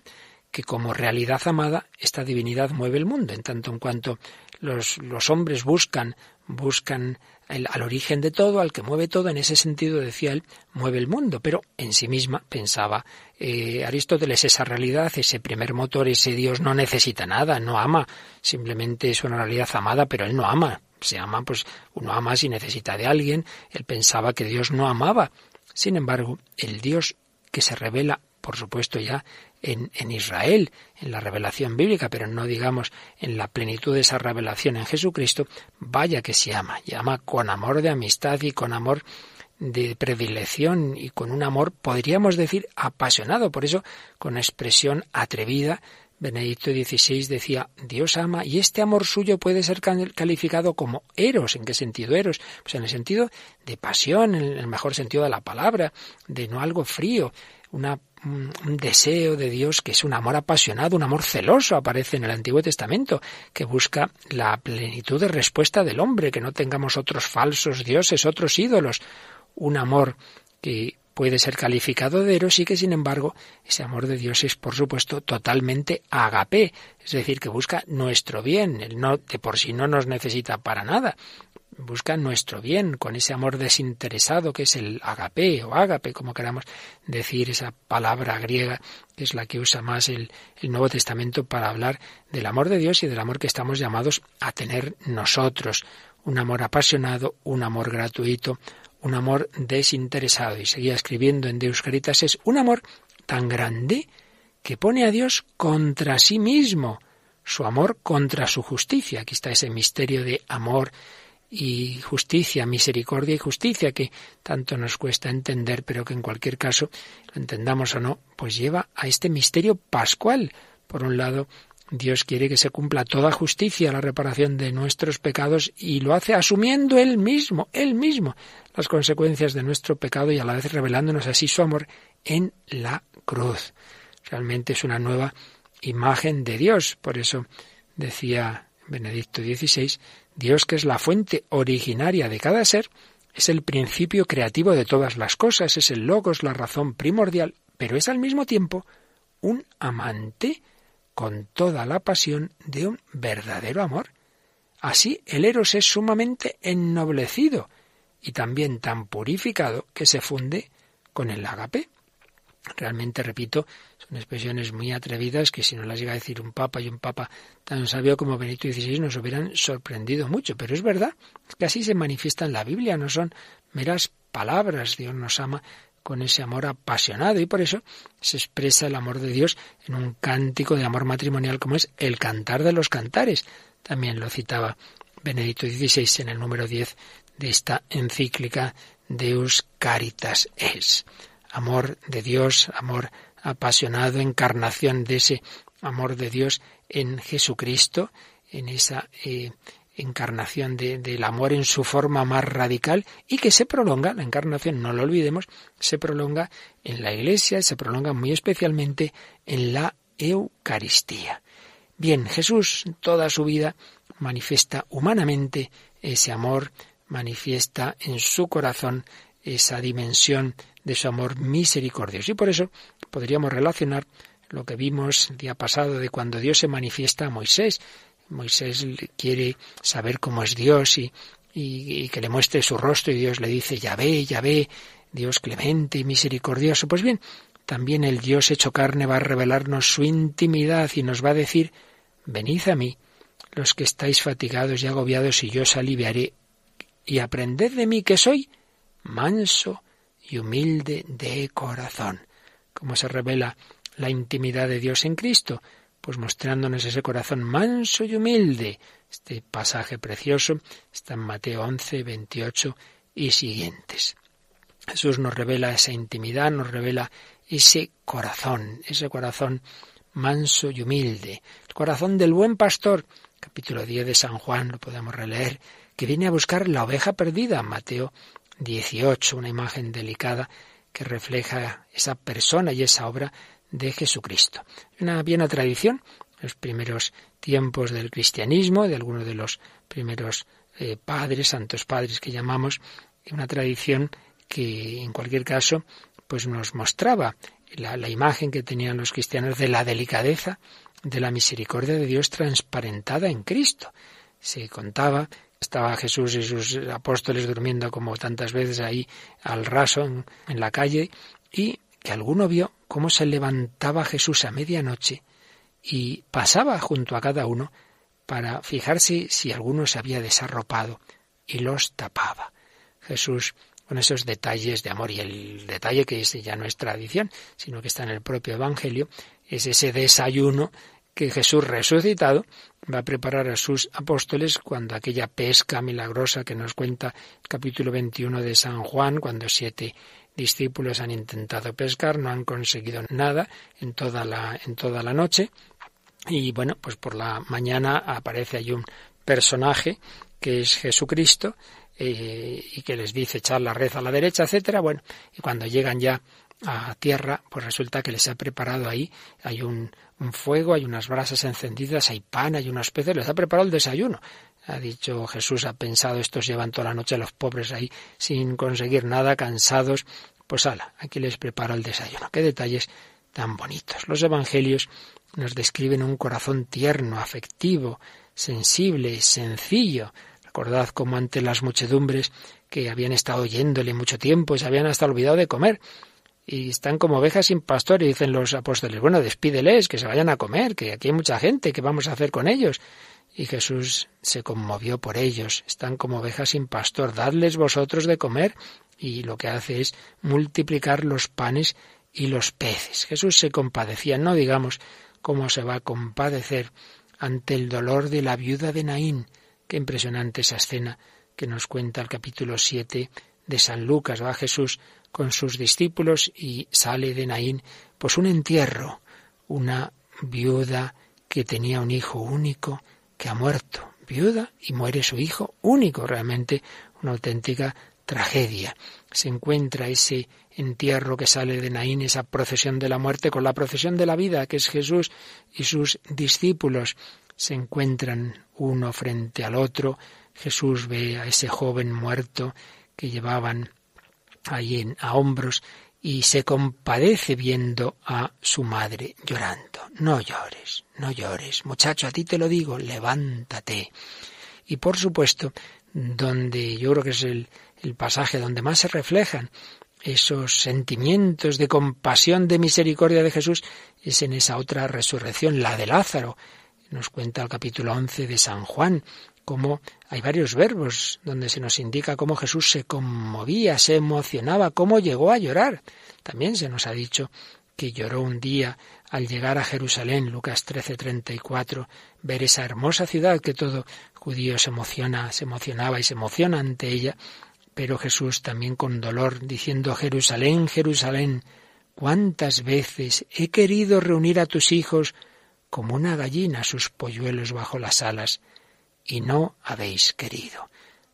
que como realidad amada esta divinidad mueve el mundo, en tanto en cuanto los, los hombres buscan, buscan al origen de todo, al que mueve todo, en ese sentido, decía él, mueve el mundo, pero en sí misma pensaba eh, Aristóteles esa realidad, ese primer motor, ese Dios no necesita nada, no ama, simplemente es una realidad amada, pero él no ama, se ama, pues uno ama si necesita de alguien, él pensaba que Dios no amaba. Sin embargo, el Dios que se revela, por supuesto, ya en, Israel, en la revelación bíblica, pero no digamos en la plenitud de esa revelación en Jesucristo, vaya que se ama, y ama con amor de amistad y con amor de predilección y con un amor, podríamos decir, apasionado. Por eso, con expresión atrevida, Benedicto XVI decía, Dios ama y este amor suyo puede ser calificado como eros. ¿En qué sentido eros? Pues en el sentido de pasión, en el mejor sentido de la palabra, de no algo frío, una, un, un, deseo de Dios que es un amor apasionado, un amor celoso, aparece en el Antiguo Testamento, que busca la plenitud de respuesta del hombre, que no tengamos otros falsos dioses, otros ídolos, un amor que puede ser calificado de eros y que sin embargo ese amor de Dios es por supuesto totalmente agape, es decir, que busca nuestro bien, él no de por sí no nos necesita para nada, busca nuestro bien con ese amor desinteresado que es el agape o ágape, como queramos decir esa palabra griega que es la que usa más el, el, Nuevo Testamento para hablar del amor de Dios y del amor que estamos llamados a tener nosotros, un amor apasionado, un amor gratuito, un amor desinteresado. Y seguía escribiendo en Deus Caritas, es un amor tan grande que pone a Dios contra sí mismo, su amor contra su justicia. Aquí está ese misterio de amor y justicia, misericordia y justicia que tanto nos cuesta entender, pero que en cualquier caso, lo entendamos o no, pues lleva a este misterio pascual. Por un lado, Dios quiere que se cumpla toda justicia, la reparación de nuestros pecados, y lo hace asumiendo Él mismo, Él mismo, las consecuencias de nuestro pecado y a la vez revelándonos así su amor en la cruz. Realmente es una nueva imagen de Dios. Por eso decía Benedicto XVI, Dios que es la fuente originaria de cada ser, es el principio creativo de todas las cosas, es el logos, la razón primordial, pero es al mismo tiempo un amante con toda la pasión de un verdadero amor. Así el eros es sumamente ennoblecido y también tan purificado que se funde con el agape. Realmente, repito, son expresiones muy atrevidas que si no las llega a decir un papa y un papa tan sabio como Benito XVI nos hubieran sorprendido mucho. Pero es verdad, que así se manifiesta en la Biblia, no son meras palabras. Dios nos ama con ese amor apasionado y por eso se expresa el amor de Dios en un cántico de amor matrimonial como es el cantar de los cantares. También lo citaba Benedicto XVI en el número 10 de esta encíclica Deus Caritas es. Amor de Dios, amor apasionado, encarnación de ese amor de Dios en Jesucristo, en esa eh, encarnación del amor en su forma más radical y que se prolonga, la encarnación, no lo olvidemos, se prolonga en la Iglesia, se prolonga muy especialmente en la Eucaristía. Bien, Jesús toda su vida manifiesta humanamente ese amor, manifiesta en su corazón esa dimensión de su amor misericordioso. Y por eso podríamos relacionar lo que vimos el día pasado de cuando Dios se manifiesta a Moisés Moisés quiere saber cómo es Dios y, y, que le muestre su rostro y Dios le dice, ya ve, ya ve, Dios clemente y misericordioso. Pues bien, también el Dios hecho carne va a revelarnos su intimidad y nos va a decir, venid a mí, los que estáis fatigados y agobiados, y yo os aliviaré, y aprended de mí que soy manso y humilde de corazón. Como se revela la intimidad de Dios en Cristo, pues mostrándonos ese corazón manso y humilde. Este pasaje precioso está en Mateo 11, 28 y siguientes. Jesús nos revela esa intimidad, nos revela ese corazón, ese corazón manso y humilde, el corazón del buen pastor, capítulo 10 de San Juan, lo podemos releer, que viene a buscar la oveja perdida, Mateo 18, una imagen delicada que refleja esa persona y esa obra de Jesucristo. Una buena tradición, los primeros tiempos del cristianismo, de algunos de los primeros eh, padres, santos padres que llamamos, una tradición que en cualquier caso pues nos mostraba la imagen que tenían los cristianos de la delicadeza, de la misericordia de Dios transparentada en Cristo. Se contaba estaba Jesús y sus apóstoles durmiendo como tantas veces ahí al raso en, la calle y que alguno vio cómo se levantaba Jesús a medianoche y pasaba junto a cada uno para fijarse si alguno se había desarropado y los tapaba. Jesús con esos detalles de amor y el detalle que ya no es tradición, sino que está en el propio Evangelio, es ese desayuno que Jesús resucitado va a preparar a sus apóstoles cuando aquella pesca milagrosa que nos cuenta el capítulo 21 de San Juan, cuando siete discípulos han intentado pescar, no han conseguido nada en toda la, en toda la noche. Y bueno, pues por la mañana aparece ahí un personaje que es Jesucristo eh, y que les dice echar la red a la derecha, etcétera. Bueno, y cuando llegan ya a tierra, pues resulta que les ha preparado ahí, hay un, un fuego, hay unas brasas encendidas, hay pan, hay unos peces, les ha preparado el desayuno. Ha dicho Jesús, ha pensado, estos llevan toda la noche a los pobres ahí sin conseguir nada, cansados. Pues ala, aquí les preparo el desayuno. Qué detalles tan bonitos. Los evangelios nos describen un corazón tierno, afectivo, sensible, sencillo. Recordad cómo ante las muchedumbres que habían estado oyéndole mucho tiempo, se habían hasta olvidado de comer. Y están como ovejas sin pastor y dicen los apóstoles, bueno, despídeles, que se vayan a comer, que aquí hay mucha gente, ¿qué vamos a hacer con ellos? Y Jesús se conmovió por ellos. Están como ovejas sin pastor. Dadles vosotros de comer. Y lo que hace es multiplicar los panes y los peces. Jesús se compadecía. No digamos cómo se va a compadecer ante el dolor de la viuda de Naín. Qué impresionante esa escena que nos cuenta el capítulo 7 de San Lucas. Va Jesús con sus discípulos y sale de Naín pues un entierro, una viuda que tenía un hijo único que ha muerto, viuda, y muere su hijo único, realmente una auténtica tragedia. Se encuentra ese entierro que sale de Naín, esa procesión de la muerte, con la procesión de la vida, que es Jesús y sus discípulos. Se encuentran uno frente al otro. Jesús ve a ese joven muerto que llevaban ahí en, a hombros y se compadece viendo a su madre llorando. No llores, no llores, muchacho, a ti te lo digo, levántate. Y por supuesto, donde yo creo que es el, el pasaje donde más se reflejan esos sentimientos de compasión, de misericordia de Jesús, es en esa otra resurrección, la de Lázaro. Nos cuenta el capítulo 11 de San Juan, cómo hay varios verbos donde se nos indica cómo Jesús se conmovía, se emocionaba, cómo llegó a llorar. También se nos ha dicho que lloró un día al llegar a Jerusalén, Lucas 13:34, ver esa hermosa ciudad que todo judío se emociona, se emocionaba y se emociona ante ella, pero Jesús también con dolor, diciendo Jerusalén, Jerusalén, cuántas veces he querido reunir a tus hijos como una gallina sus polluelos bajo las alas, y no habéis querido.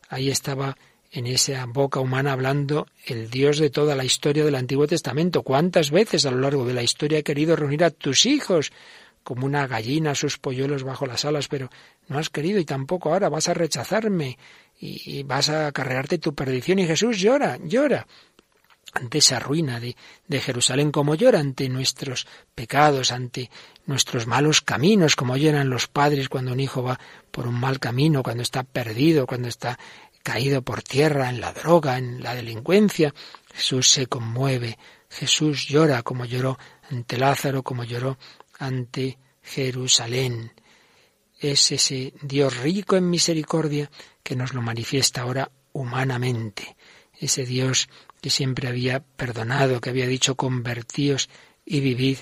Ahí estaba en esa boca humana hablando el Dios de toda la historia del Antiguo Testamento. ¿Cuántas veces a lo largo de la historia he querido reunir a tus hijos como una gallina sus polluelos bajo las alas, pero no has querido y tampoco ahora vas a rechazarme y, vas a carrearte tu perdición y Jesús llora, llora ante esa ruina de, de, Jerusalén, como llora ante nuestros pecados, ante nuestros malos caminos, como lloran los padres cuando un hijo va por un mal camino, cuando está perdido, cuando está caído por tierra en la droga, en la delincuencia. Jesús se conmueve, Jesús llora como lloró ante Lázaro, como lloró ante Jerusalén. Es ese Dios rico en misericordia que nos lo manifiesta ahora humanamente. Ese Dios que siempre había perdonado, que había dicho convertíos y vivid,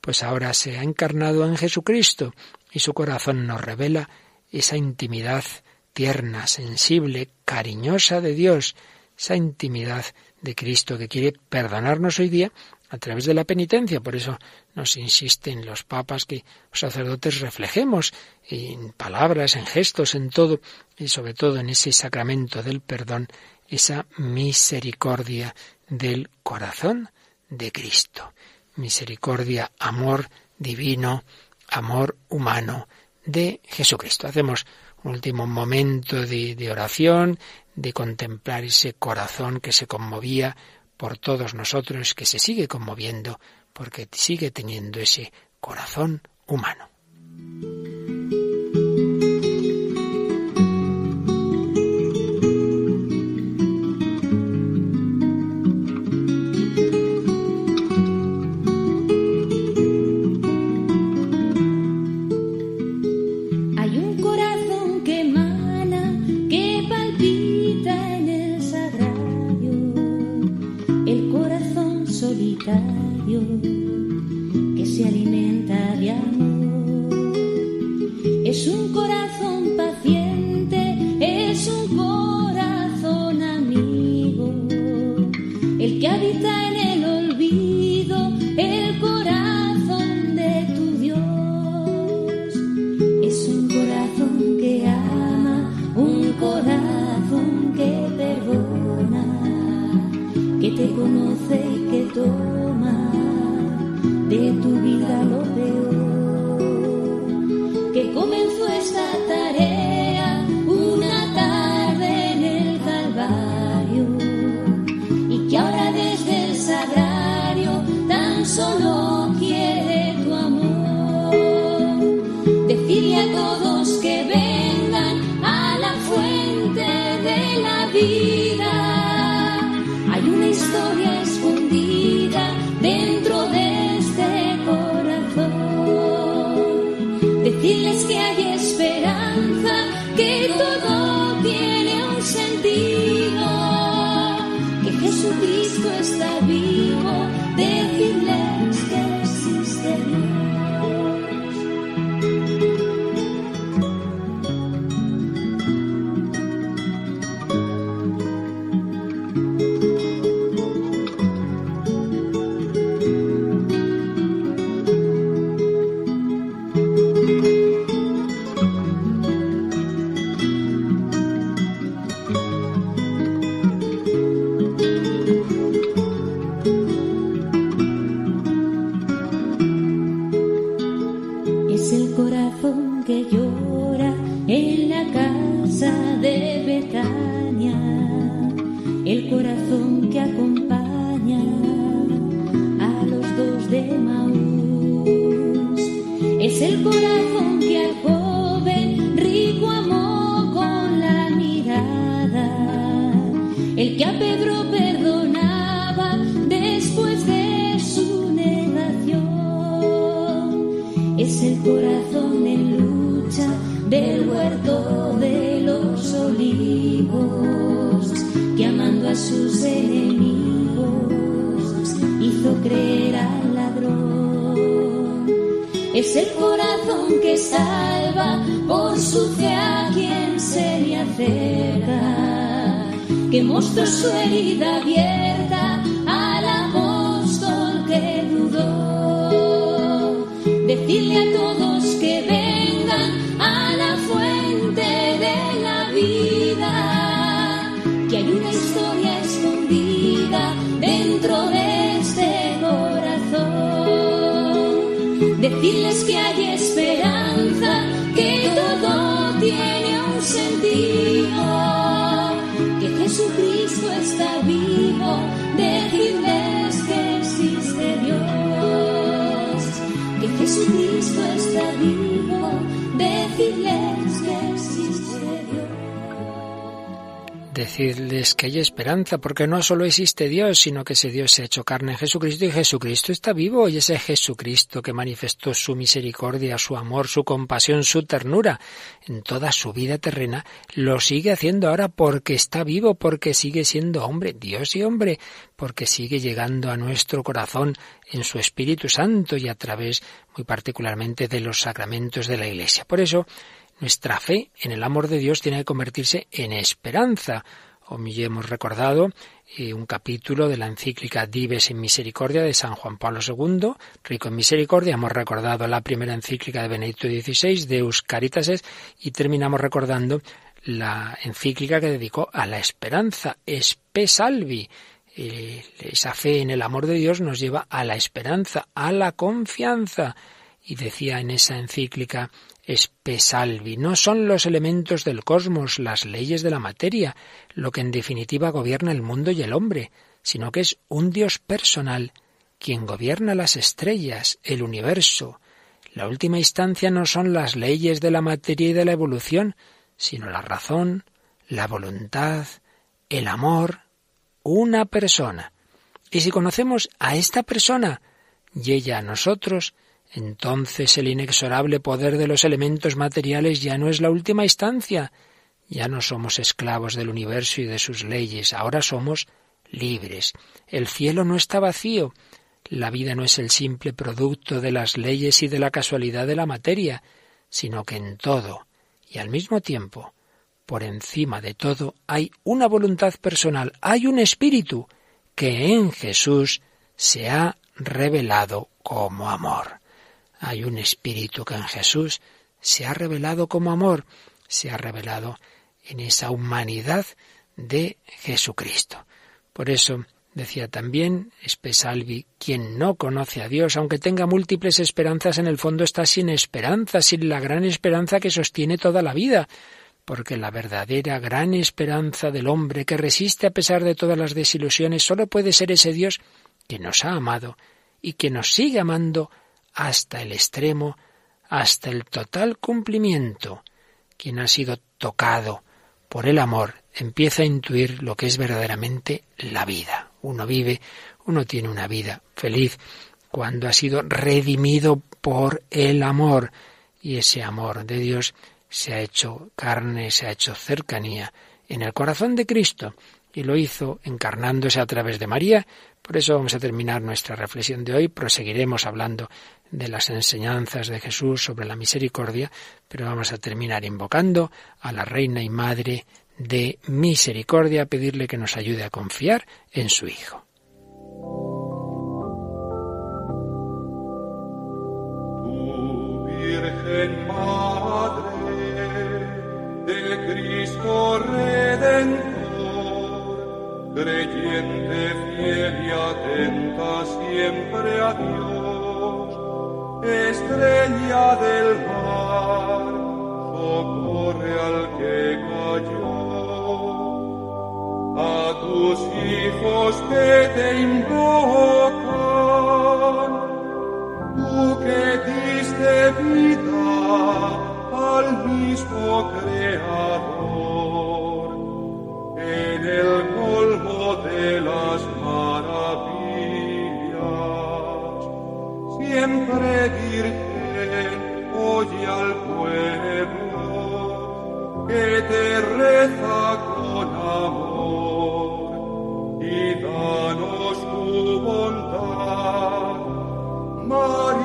pues ahora se ha encarnado en Jesucristo y su corazón nos revela esa intimidad tierna, sensible, cariñosa de Dios, esa intimidad de Cristo que quiere perdonarnos hoy día a través de la penitencia. Por eso nos insisten los papas que los sacerdotes reflejemos en palabras, en gestos, en todo, y sobre todo en ese sacramento del perdón, esa misericordia del corazón de Cristo. Misericordia, amor divino, amor humano de Jesucristo. Hacemos un último momento de, de oración, de contemplar ese corazón que se conmovía por todos nosotros, que se sigue conmoviendo porque sigue teniendo ese corazón humano. Decirles que hay esperanza, porque no solo existe Dios, sino que ese Dios se ha hecho carne en Jesucristo y Jesucristo está vivo y ese Jesucristo que manifestó su misericordia, su amor, su compasión, su ternura en toda su vida terrena, lo sigue haciendo ahora porque está vivo, porque sigue siendo hombre, Dios y hombre, porque sigue llegando a nuestro corazón en su Espíritu Santo y a través muy particularmente de los sacramentos de la Iglesia. Por eso, nuestra fe en el amor de Dios tiene que convertirse en esperanza. Hoy hemos recordado eh, un capítulo de la encíclica Dives en Misericordia de San Juan Pablo II, rico en misericordia. Hemos recordado la primera encíclica de Benedicto XVI, Deus Caritases, y terminamos recordando la encíclica que dedicó a la esperanza, Espe Salvi. Eh, esa fe en el amor de Dios nos lleva a la esperanza, a la confianza. Y decía en esa encíclica Espesalvi, no son los elementos del cosmos, las leyes de la materia, lo que en definitiva gobierna el mundo y el hombre, sino que es un Dios personal quien gobierna las estrellas, el universo. La última instancia no son las leyes de la materia y de la evolución, sino la razón, la voluntad, el amor, una persona. Y si conocemos a esta persona y ella a nosotros, entonces el inexorable poder de los elementos materiales ya no es la última instancia. Ya no somos esclavos del universo y de sus leyes, ahora somos libres. El cielo no está vacío. La vida no es el simple producto de las leyes y de la casualidad de la materia, sino que en todo y al mismo tiempo, por encima de todo, hay una voluntad personal, hay un espíritu que en Jesús se ha revelado como amor. Hay un espíritu que en Jesús se ha revelado como amor, se ha revelado en esa humanidad de Jesucristo. Por eso decía también Espesalvi, quien no conoce a Dios, aunque tenga múltiples esperanzas, en el fondo está sin esperanza, sin la gran esperanza que sostiene toda la vida, porque la verdadera gran esperanza del hombre que resiste a pesar de todas las desilusiones solo puede ser ese Dios que nos ha amado y que nos sigue amando hasta el extremo, hasta el total cumplimiento. Quien ha sido tocado por el amor empieza a intuir lo que es verdaderamente la vida. Uno vive, uno tiene una vida feliz cuando ha sido redimido por el amor y ese amor de Dios se ha hecho carne, se ha hecho cercanía en el corazón de Cristo y lo hizo encarnándose a través de María. Por eso vamos a terminar nuestra reflexión de hoy. Proseguiremos hablando de las enseñanzas de Jesús sobre la misericordia, pero vamos a terminar invocando a la Reina y Madre de Misericordia, a pedirle que nos ayude a confiar en su Hijo. Tu Virgen Madre de Cristo creyente fiel y atenta siempre a Dios, estrella del mar, socorre al que cayó. A tus hijos que te invocan, tú que diste vida al mismo Creador, en el de las maravillas, siempre virgen, oye al pueblo, que te reza con amor y danos tu bondad, María,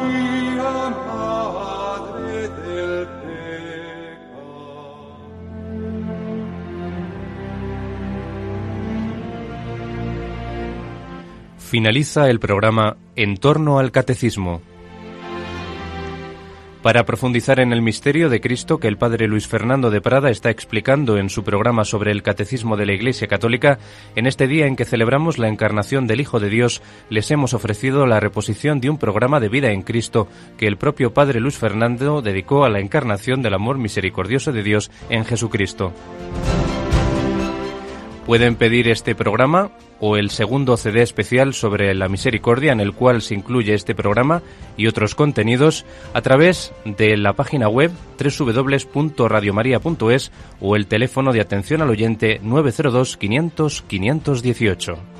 Finaliza el programa En torno al Catecismo. Para profundizar en el misterio de Cristo que el padre Luis Fernando de Prada está explicando en su programa sobre el Catecismo de la Iglesia Católica, en este día en que celebramos la encarnación del Hijo de Dios, les hemos ofrecido la reposición de un programa de vida en Cristo que el propio padre Luis Fernando dedicó a la encarnación del amor misericordioso de Dios en Jesucristo. Pueden pedir este programa o el segundo CD especial sobre la misericordia en el cual se incluye este programa y otros contenidos a través de la página web www.radiomaria.es o el teléfono de atención al oyente 902 500 518.